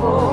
고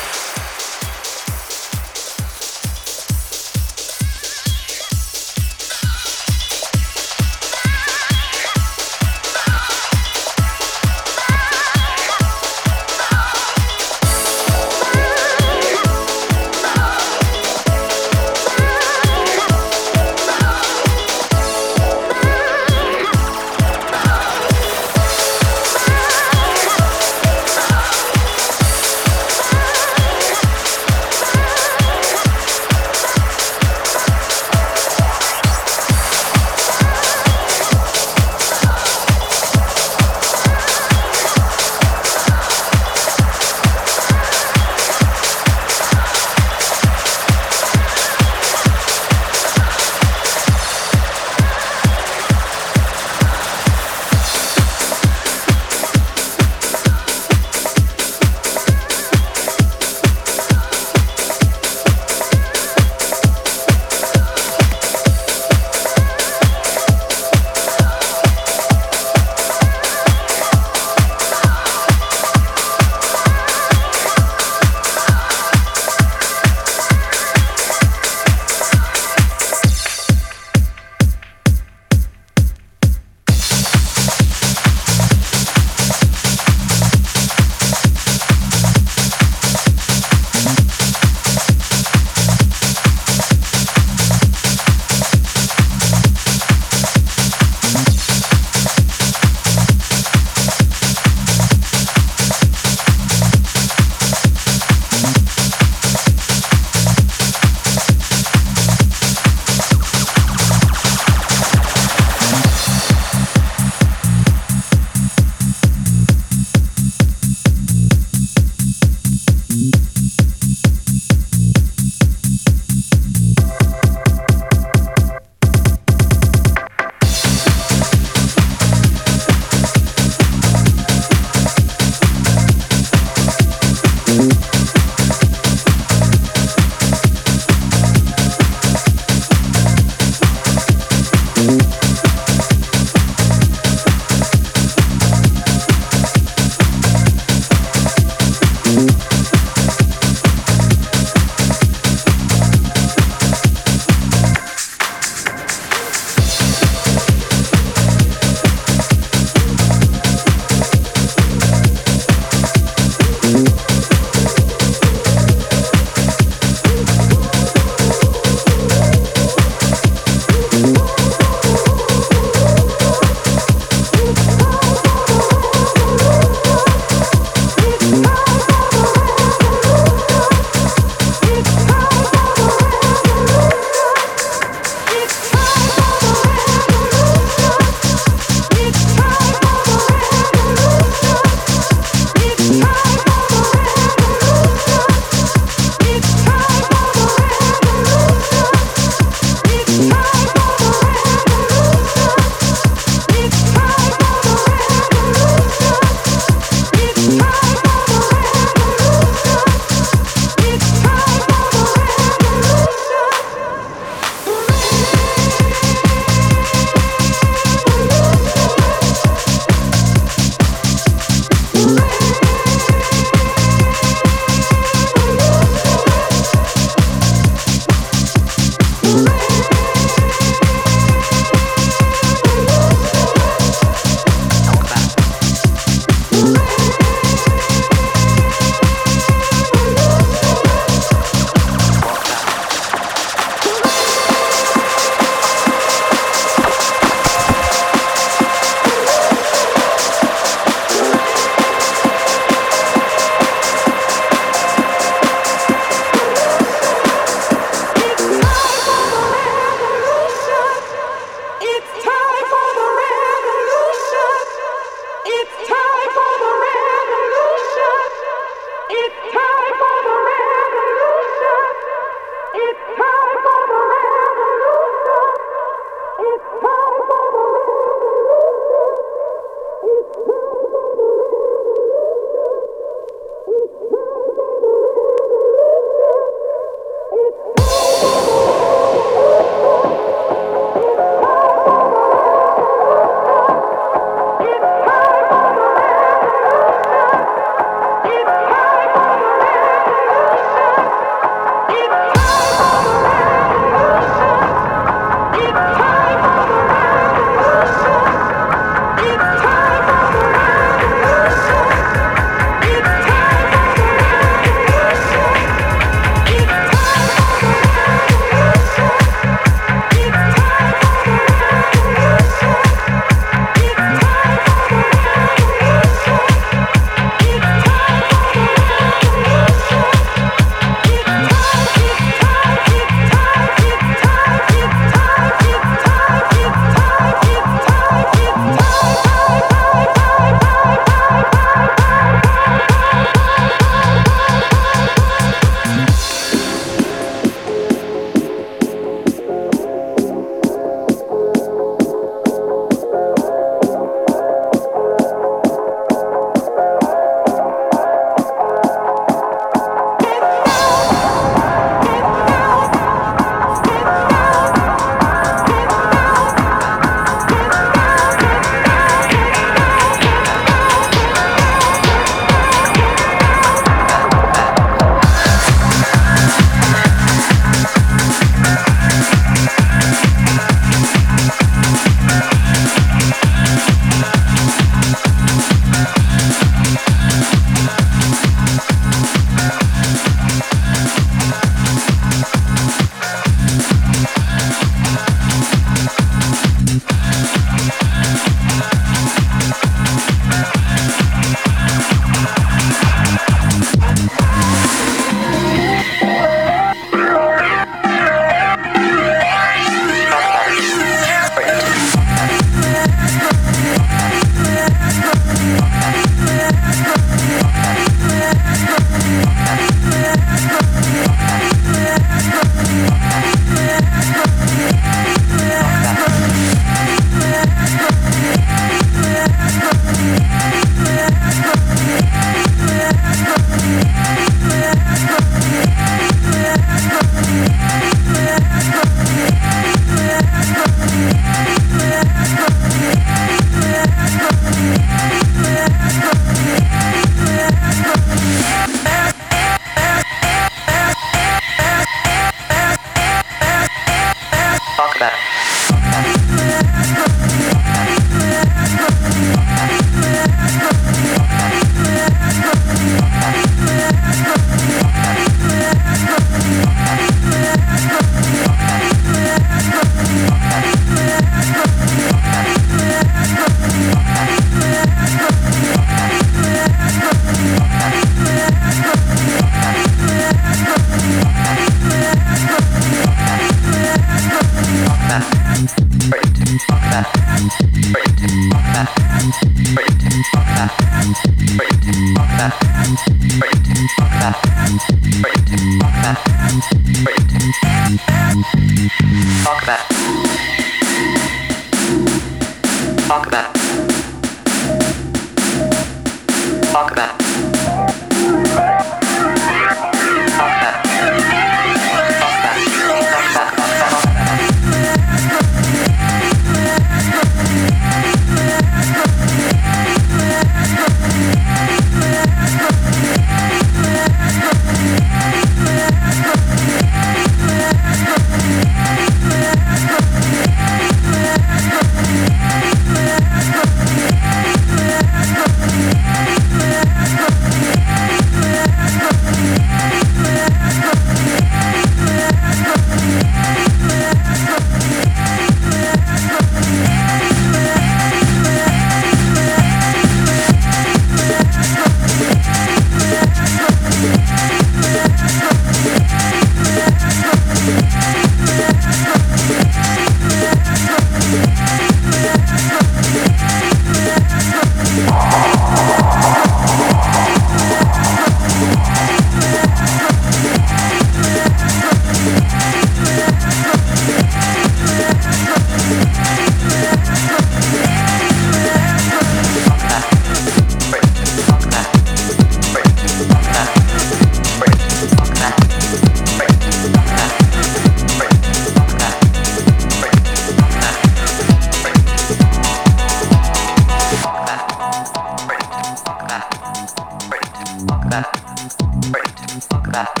that.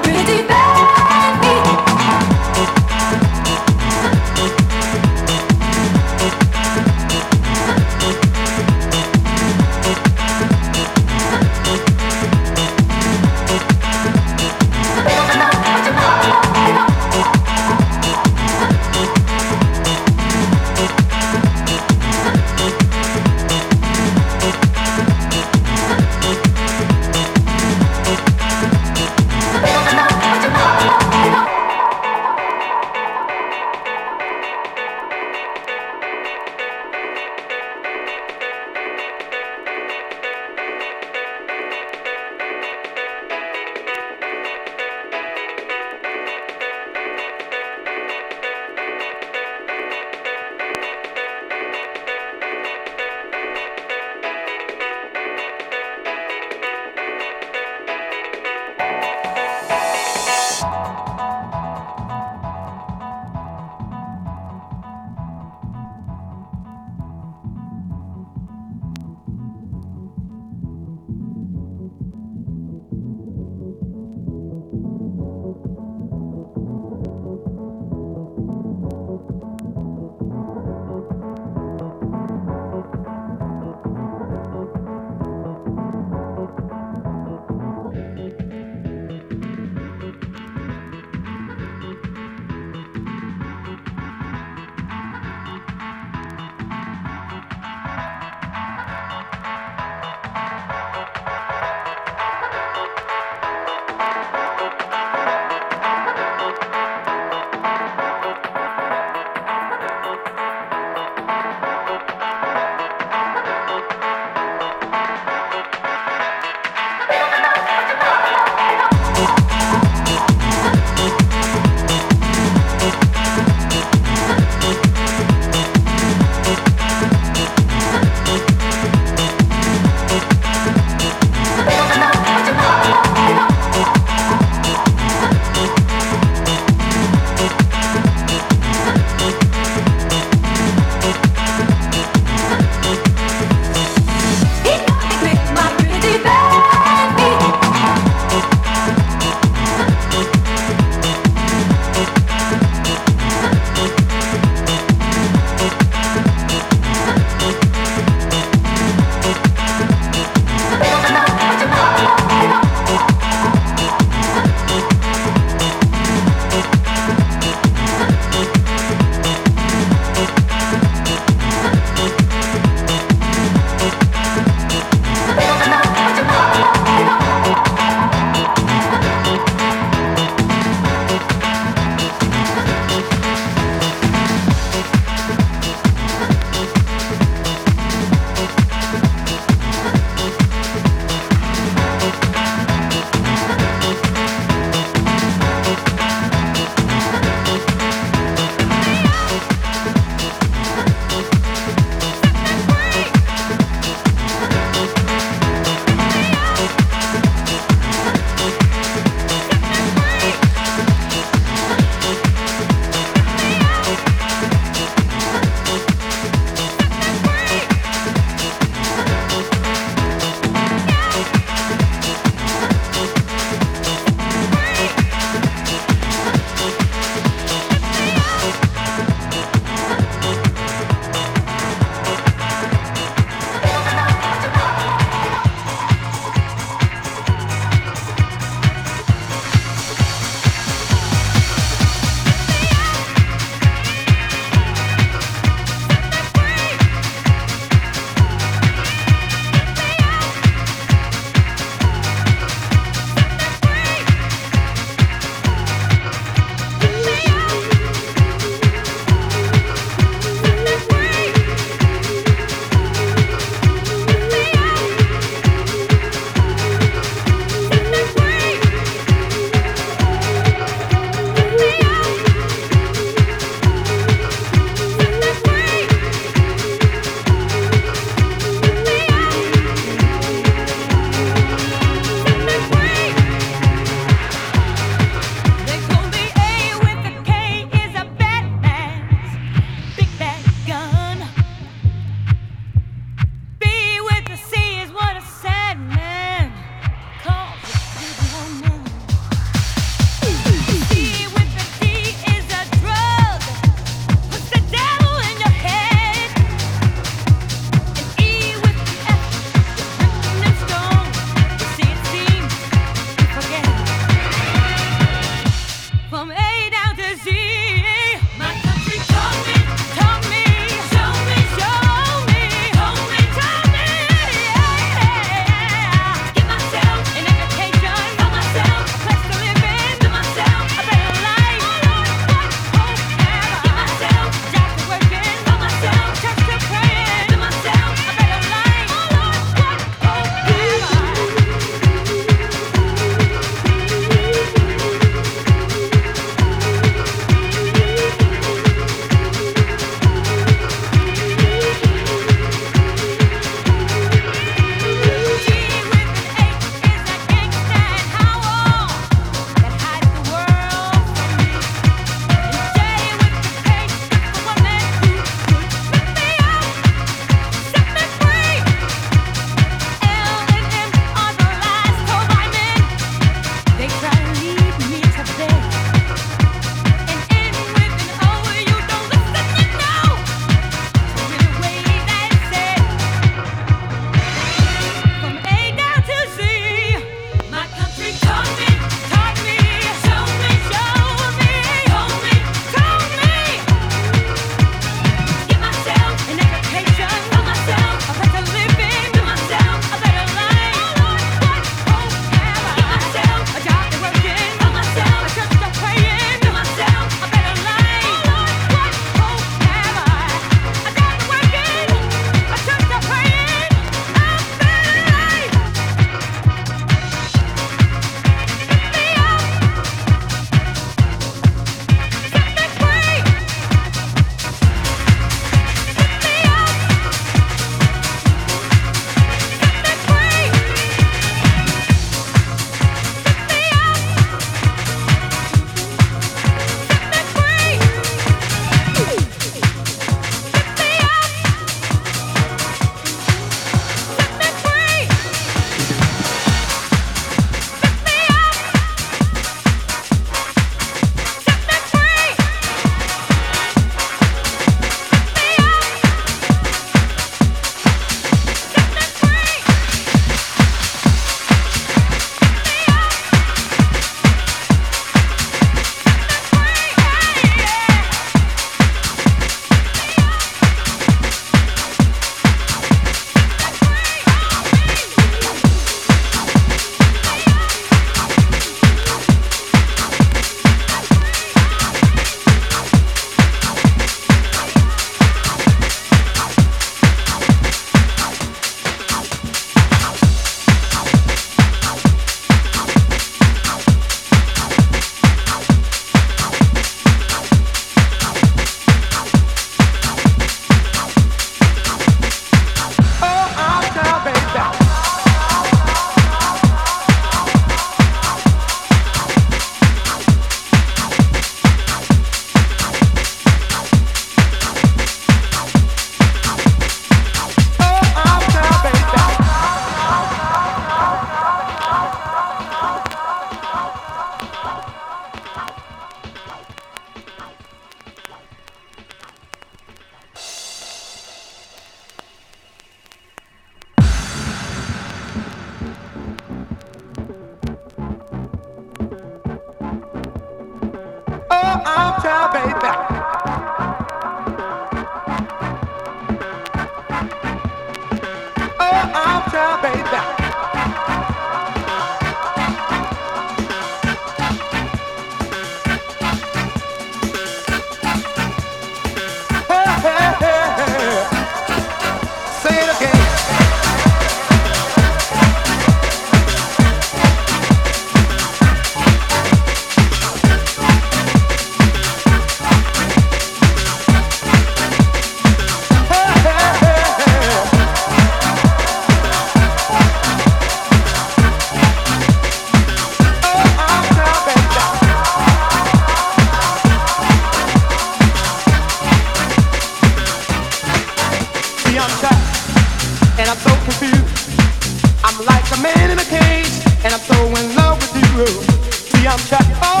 and I'm so in love with you. See, I'm trapped.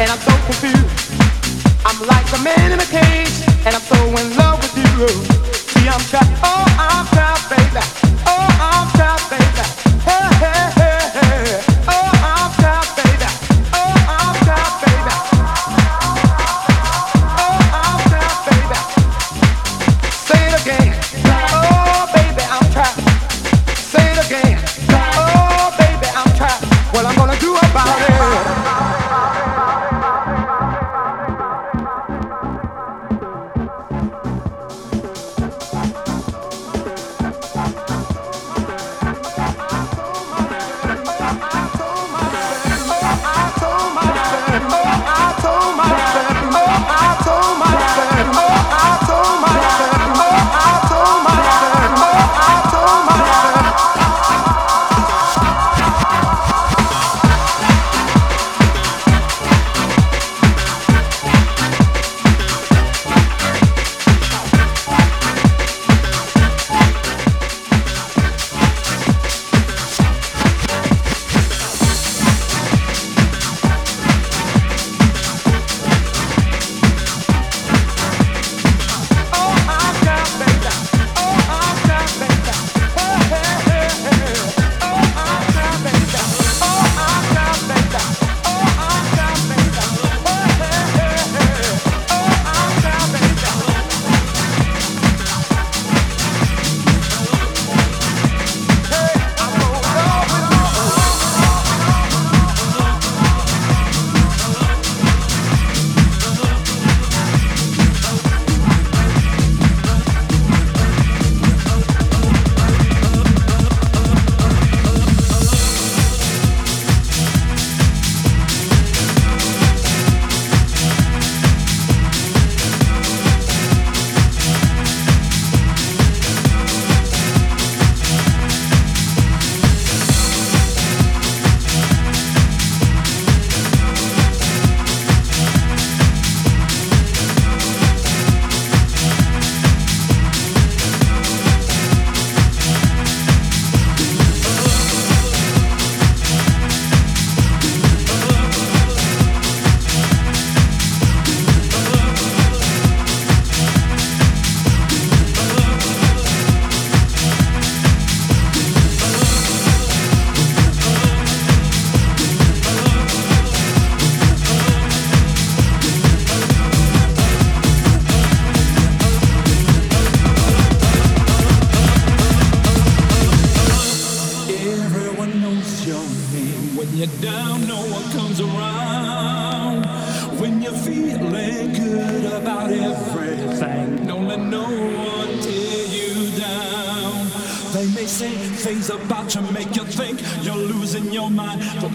and I'm so confused. I'm like a man in a cage, and I'm so in love with you. See, I'm trapped, oh, I'm trapped, baby. Oh, I'm trapped, baby. Hey, hey, hey.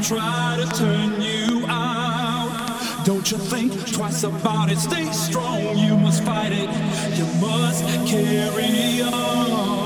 Try to turn you out. Don't you think twice about it? Stay strong, you must fight it. You must carry on.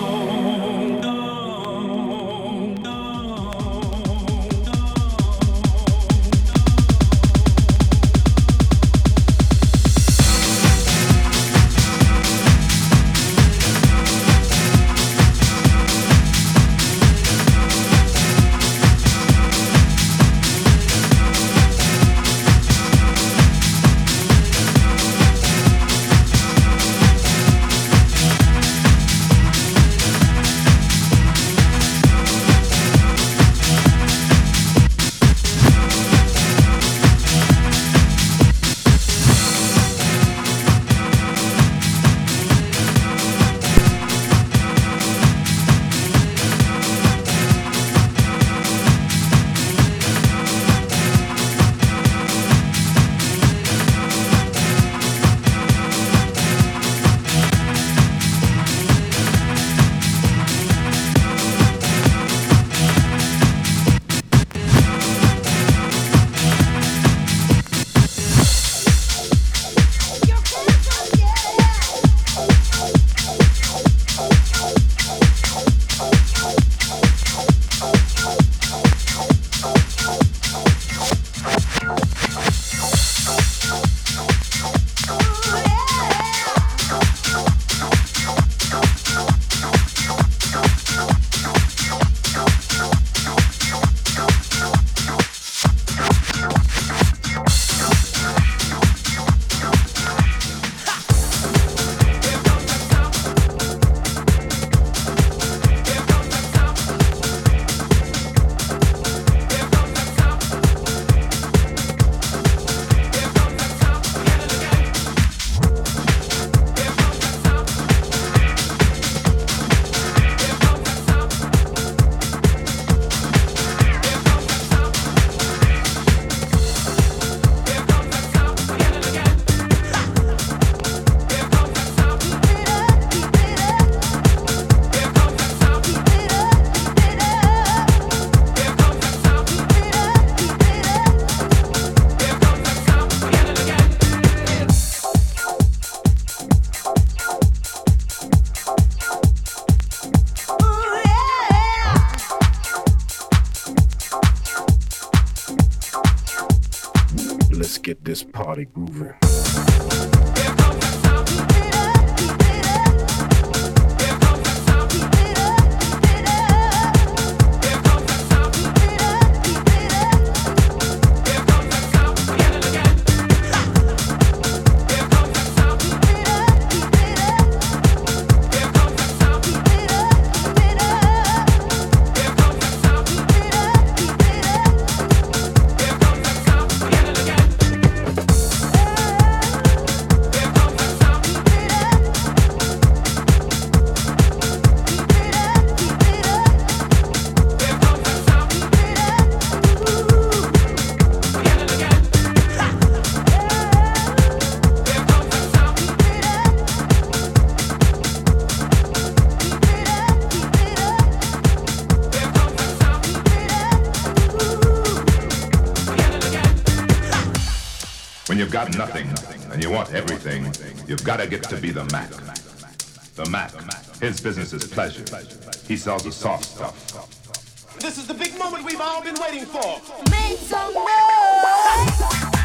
Big Mover. Got nothing and you want everything, you've got to get to be the Mac. The Mac. His business is pleasure. He sells the soft stuff. This is the big moment we've all been waiting for. Make some noise.